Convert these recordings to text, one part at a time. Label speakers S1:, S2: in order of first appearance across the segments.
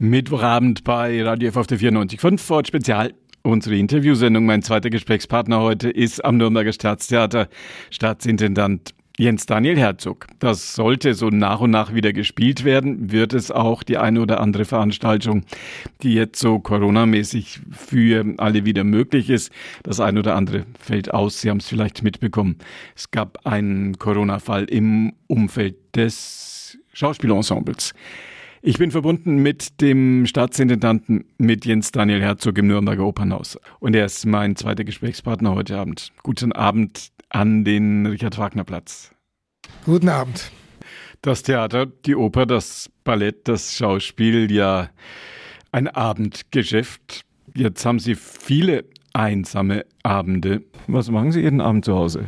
S1: Mittwochabend bei Radio F auf der 94.5 Ford Spezial. Unsere Interviewsendung. Mein zweiter Gesprächspartner heute ist am Nürnberger Staatstheater Staatsintendant Jens Daniel Herzog. Das sollte so nach und nach wieder gespielt werden, wird es auch die eine oder andere Veranstaltung, die jetzt so coronamäßig für alle wieder möglich ist. Das eine oder andere fällt aus. Sie haben es vielleicht mitbekommen. Es gab einen Corona-Fall im Umfeld des Schauspielensembles. Ich bin verbunden mit dem Staatsintendanten, mit Jens Daniel Herzog im Nürnberger Opernhaus. Und er ist mein zweiter Gesprächspartner heute Abend. Guten Abend, an den Richard-Wagner-Platz.
S2: Guten Abend.
S1: Das Theater, die Oper, das Ballett, das Schauspiel, ja ein Abendgeschäft. Jetzt haben Sie viele einsame Abende. Was machen Sie jeden Abend zu Hause?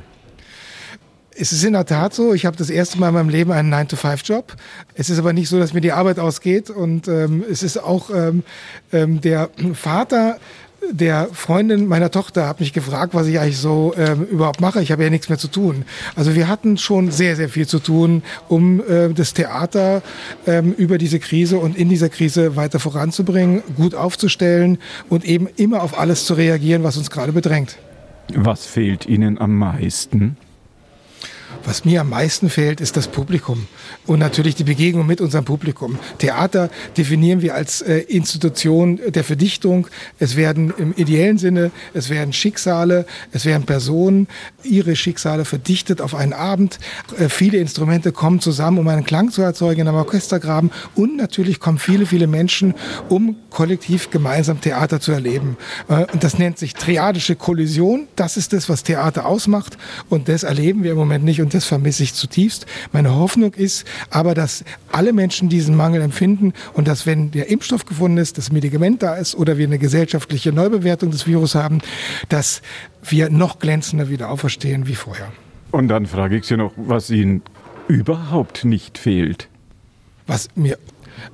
S2: Es ist in der Tat so, ich habe das erste Mal in meinem Leben einen 9-to-5-Job. Es ist aber nicht so, dass mir die Arbeit ausgeht. Und ähm, es ist auch ähm, ähm, der Vater der Freundin meiner Tochter hat mich gefragt, was ich eigentlich so ähm, überhaupt mache. Ich habe ja nichts mehr zu tun. Also wir hatten schon sehr, sehr viel zu tun, um äh, das Theater ähm, über diese Krise und in dieser Krise weiter voranzubringen, gut aufzustellen und eben immer auf alles zu reagieren, was uns gerade bedrängt.
S1: Was fehlt Ihnen am meisten?
S2: Was mir am meisten fehlt, ist das Publikum und natürlich die Begegnung mit unserem Publikum. Theater definieren wir als äh, Institution der Verdichtung. Es werden im ideellen Sinne, es werden Schicksale, es werden Personen, ihre Schicksale verdichtet auf einen Abend. Äh, viele Instrumente kommen zusammen, um einen Klang zu erzeugen in einem Orchestergraben und natürlich kommen viele, viele Menschen, um kollektiv gemeinsam Theater zu erleben. Äh, und das nennt sich triadische Kollision. Das ist das, was Theater ausmacht und das erleben wir im Moment nicht. Und und das vermisse ich zutiefst. Meine Hoffnung ist aber, dass alle Menschen diesen Mangel empfinden und dass, wenn der Impfstoff gefunden ist, das Medikament da ist oder wir eine gesellschaftliche Neubewertung des Virus haben, dass wir noch glänzender wieder auferstehen wie vorher.
S1: Und dann frage ich Sie noch, was Ihnen überhaupt nicht fehlt.
S2: Was mir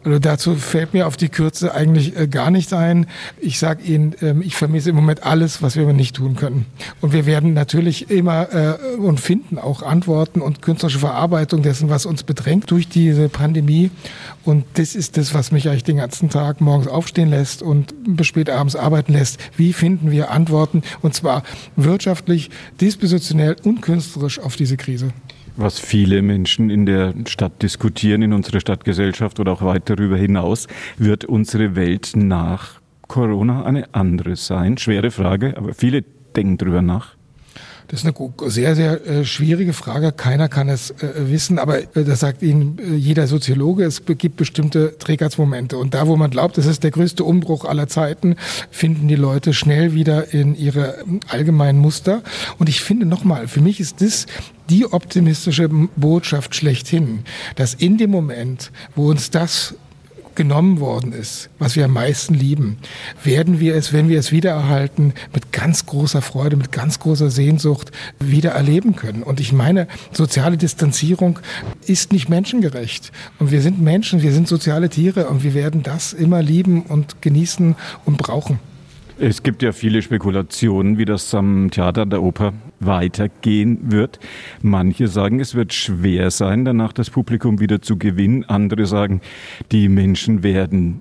S2: also dazu fällt mir auf die Kürze eigentlich äh, gar nichts ein. Ich sage Ihnen, ähm, ich vermisse im Moment alles, was wir nicht tun können. Und wir werden natürlich immer äh, und finden auch Antworten und künstlerische Verarbeitung dessen, was uns bedrängt durch diese Pandemie. Und das ist das, was mich eigentlich den ganzen Tag morgens aufstehen lässt und bis spät abends arbeiten lässt. Wie finden wir Antworten? Und zwar wirtschaftlich, dispositionell und künstlerisch auf diese Krise
S1: was viele Menschen in der Stadt diskutieren, in unserer Stadtgesellschaft oder auch weit darüber hinaus, wird unsere Welt nach Corona eine andere sein? Schwere Frage, aber viele denken darüber nach.
S2: Das ist eine sehr, sehr äh, schwierige Frage. Keiner kann es äh, wissen, aber äh, das sagt Ihnen äh, jeder Soziologe. Es gibt bestimmte Trägheitsmomente. Und da, wo man glaubt, das ist der größte Umbruch aller Zeiten, finden die Leute schnell wieder in ihre ähm, allgemeinen Muster. Und ich finde nochmal, für mich ist das die optimistische Botschaft schlechthin, dass in dem Moment, wo uns das genommen worden ist, was wir am meisten lieben, werden wir es, wenn wir es wiedererhalten, mit ganz großer Freude, mit ganz großer Sehnsucht wieder erleben können. Und ich meine, soziale Distanzierung ist nicht menschengerecht. Und wir sind Menschen, wir sind soziale Tiere und wir werden das immer lieben und genießen und brauchen.
S1: Es gibt ja viele Spekulationen, wie das am Theater der Oper weitergehen wird. Manche sagen, es wird schwer sein, danach das Publikum wieder zu gewinnen. Andere sagen, die Menschen werden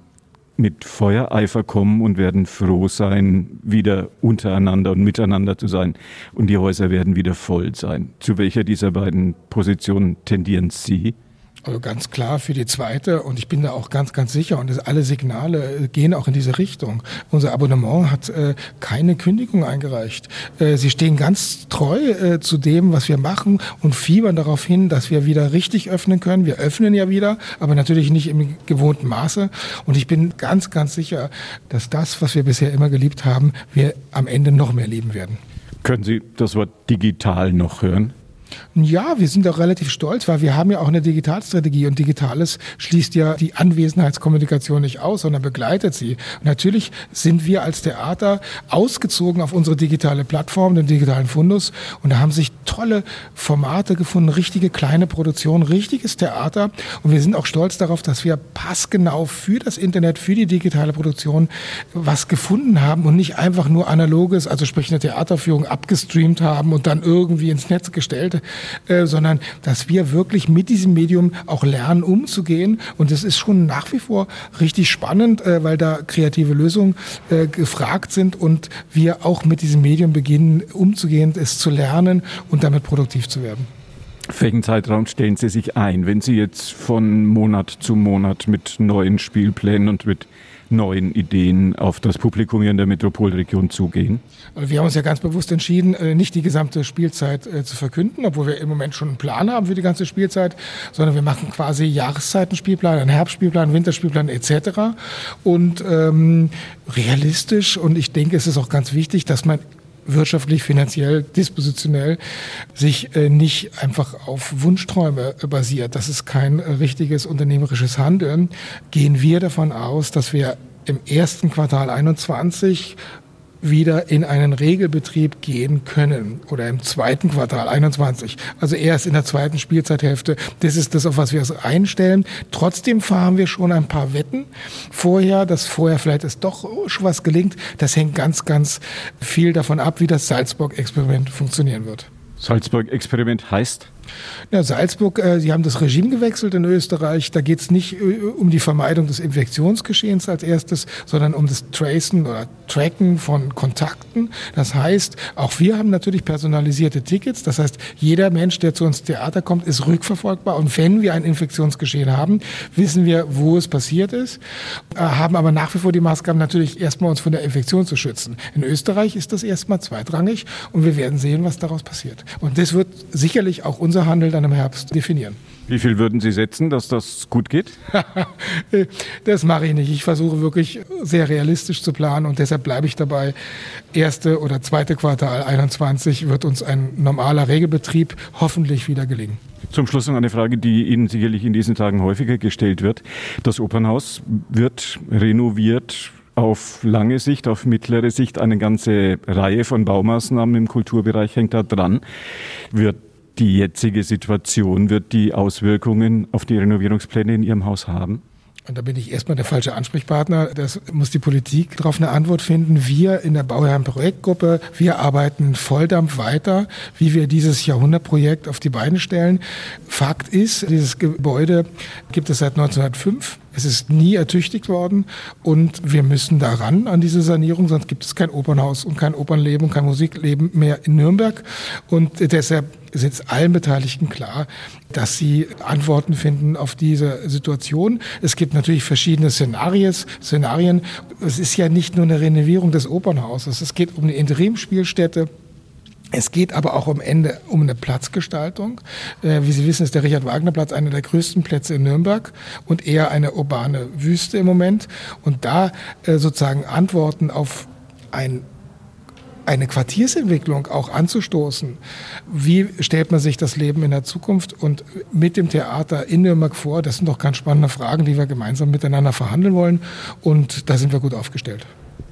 S1: mit Feuereifer kommen und werden froh sein, wieder untereinander und miteinander zu sein. Und die Häuser werden wieder voll sein. Zu welcher dieser beiden Positionen tendieren Sie?
S2: Also ganz klar für die zweite und ich bin da auch ganz, ganz sicher und alle Signale äh, gehen auch in diese Richtung. Unser Abonnement hat äh, keine Kündigung eingereicht. Äh, sie stehen ganz treu äh, zu dem, was wir machen und fiebern darauf hin, dass wir wieder richtig öffnen können. Wir öffnen ja wieder, aber natürlich nicht im gewohnten Maße. Und ich bin ganz, ganz sicher, dass das, was wir bisher immer geliebt haben, wir am Ende noch mehr lieben werden.
S1: Können Sie das Wort digital noch hören?
S2: Ja, wir sind auch relativ stolz, weil wir haben ja auch eine Digitalstrategie und Digitales schließt ja die Anwesenheitskommunikation nicht aus, sondern begleitet sie. Und natürlich sind wir als Theater ausgezogen auf unsere digitale Plattform, den digitalen Fundus und da haben sich tolle Formate gefunden, richtige kleine Produktionen, richtiges Theater und wir sind auch stolz darauf, dass wir passgenau für das Internet, für die digitale Produktion was gefunden haben und nicht einfach nur analoges, also sprich eine Theaterführung abgestreamt haben und dann irgendwie ins Netz gestellt äh, sondern dass wir wirklich mit diesem Medium auch lernen, umzugehen. Und das ist schon nach wie vor richtig spannend, äh, weil da kreative Lösungen äh, gefragt sind und wir auch mit diesem Medium beginnen, umzugehen, es zu lernen und damit produktiv zu werden.
S1: welchen Zeitraum stellen Sie sich ein, wenn Sie jetzt von Monat zu Monat mit neuen Spielplänen und mit neuen Ideen auf das Publikum hier in der Metropolregion zugehen?
S2: Wir haben uns ja ganz bewusst entschieden, äh, nicht die gesamte Spielzeit äh, zu verkünden, obwohl wir im Moment schon einen Plan haben für die ganze Spielzeit, sondern wir machen quasi Jahreszeitenspielplan, einen Herbstspielplan, Winterspielplan etc. Und ähm, realistisch und ich denke, es ist auch ganz wichtig, dass man wirtschaftlich, finanziell, dispositionell sich äh, nicht einfach auf Wunschträume basiert. Das ist kein äh, richtiges unternehmerisches Handeln. Gehen wir davon aus, dass wir im ersten Quartal 21 wieder in einen Regelbetrieb gehen können oder im zweiten Quartal 21. Also erst in der zweiten Spielzeithälfte. Das ist das, auf was wir uns einstellen. Trotzdem fahren wir schon ein paar Wetten vorher, dass vorher vielleicht es doch schon was gelingt. Das hängt ganz, ganz viel davon ab, wie das Salzburg-Experiment funktionieren wird.
S1: Salzburg-Experiment heißt?
S2: Ja, Salzburg, äh, Sie haben das Regime gewechselt in Österreich. Da geht es nicht äh, um die Vermeidung des Infektionsgeschehens als erstes, sondern um das Tracen oder Tracken von Kontakten. Das heißt, auch wir haben natürlich personalisierte Tickets. Das heißt, jeder Mensch, der zu uns Theater kommt, ist rückverfolgbar. Und wenn wir ein Infektionsgeschehen haben, wissen wir, wo es passiert ist, äh, haben aber nach wie vor die Maßgaben natürlich erstmal uns von der Infektion zu schützen. In Österreich ist das erstmal zweitrangig und wir werden sehen, was daraus passiert. Und das wird sicherlich auch unser Handel dann im Herbst definieren.
S1: Wie viel würden Sie setzen, dass das gut geht?
S2: das mache ich nicht. Ich versuche wirklich sehr realistisch zu planen und deshalb bleibe ich dabei. Erste oder zweite Quartal 21 wird uns ein normaler Regelbetrieb hoffentlich wieder gelingen.
S1: Zum Schluss noch eine Frage, die Ihnen sicherlich in diesen Tagen häufiger gestellt wird. Das Opernhaus wird renoviert auf lange Sicht, auf mittlere Sicht. Eine ganze Reihe von Baumaßnahmen im Kulturbereich hängt da dran. Wird die jetzige Situation, wird die Auswirkungen auf die Renovierungspläne in Ihrem Haus haben?
S2: Und da bin ich erstmal der falsche Ansprechpartner. Das muss die Politik darauf eine Antwort finden. Wir in der Bauherren-Projektgruppe, wir arbeiten Volldampf weiter, wie wir dieses Jahrhundertprojekt auf die Beine stellen. Fakt ist, dieses Gebäude gibt es seit 1905. Es ist nie ertüchtigt worden und wir müssen daran an diese Sanierung, sonst gibt es kein Opernhaus und kein Opernleben und kein Musikleben mehr in Nürnberg. Und deshalb ist jetzt allen Beteiligten klar, dass sie Antworten finden auf diese Situation. Es gibt natürlich verschiedene Szenarios, Szenarien. Es ist ja nicht nur eine Renovierung des Opernhauses. Es geht um eine Interimspielstätte. Es geht aber auch am Ende um eine Platzgestaltung. Äh, wie Sie wissen, ist der Richard-Wagner-Platz einer der größten Plätze in Nürnberg und eher eine urbane Wüste im Moment. Und da äh, sozusagen Antworten auf ein eine Quartiersentwicklung auch anzustoßen. Wie stellt man sich das Leben in der Zukunft und mit dem Theater in Nürnberg vor? Das sind doch ganz spannende Fragen, die wir gemeinsam miteinander verhandeln wollen. Und da sind wir gut aufgestellt.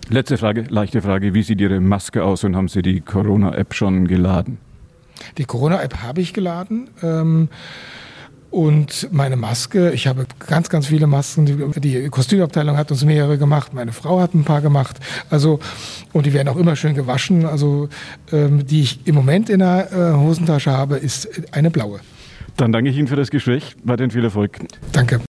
S1: Letzte Frage, leichte Frage. Wie sieht Ihre Maske aus und haben Sie die Corona-App schon geladen?
S2: Die Corona-App habe ich geladen. Ähm und meine Maske, ich habe ganz, ganz viele Masken. Die, Kostümabteilung hat uns mehrere gemacht. Meine Frau hat ein paar gemacht. Also, und die werden auch immer schön gewaschen. Also, ähm, die ich im Moment in der äh, Hosentasche habe, ist eine blaue.
S1: Dann danke ich Ihnen für das Gespräch. Weiterhin viel Erfolg.
S2: Danke.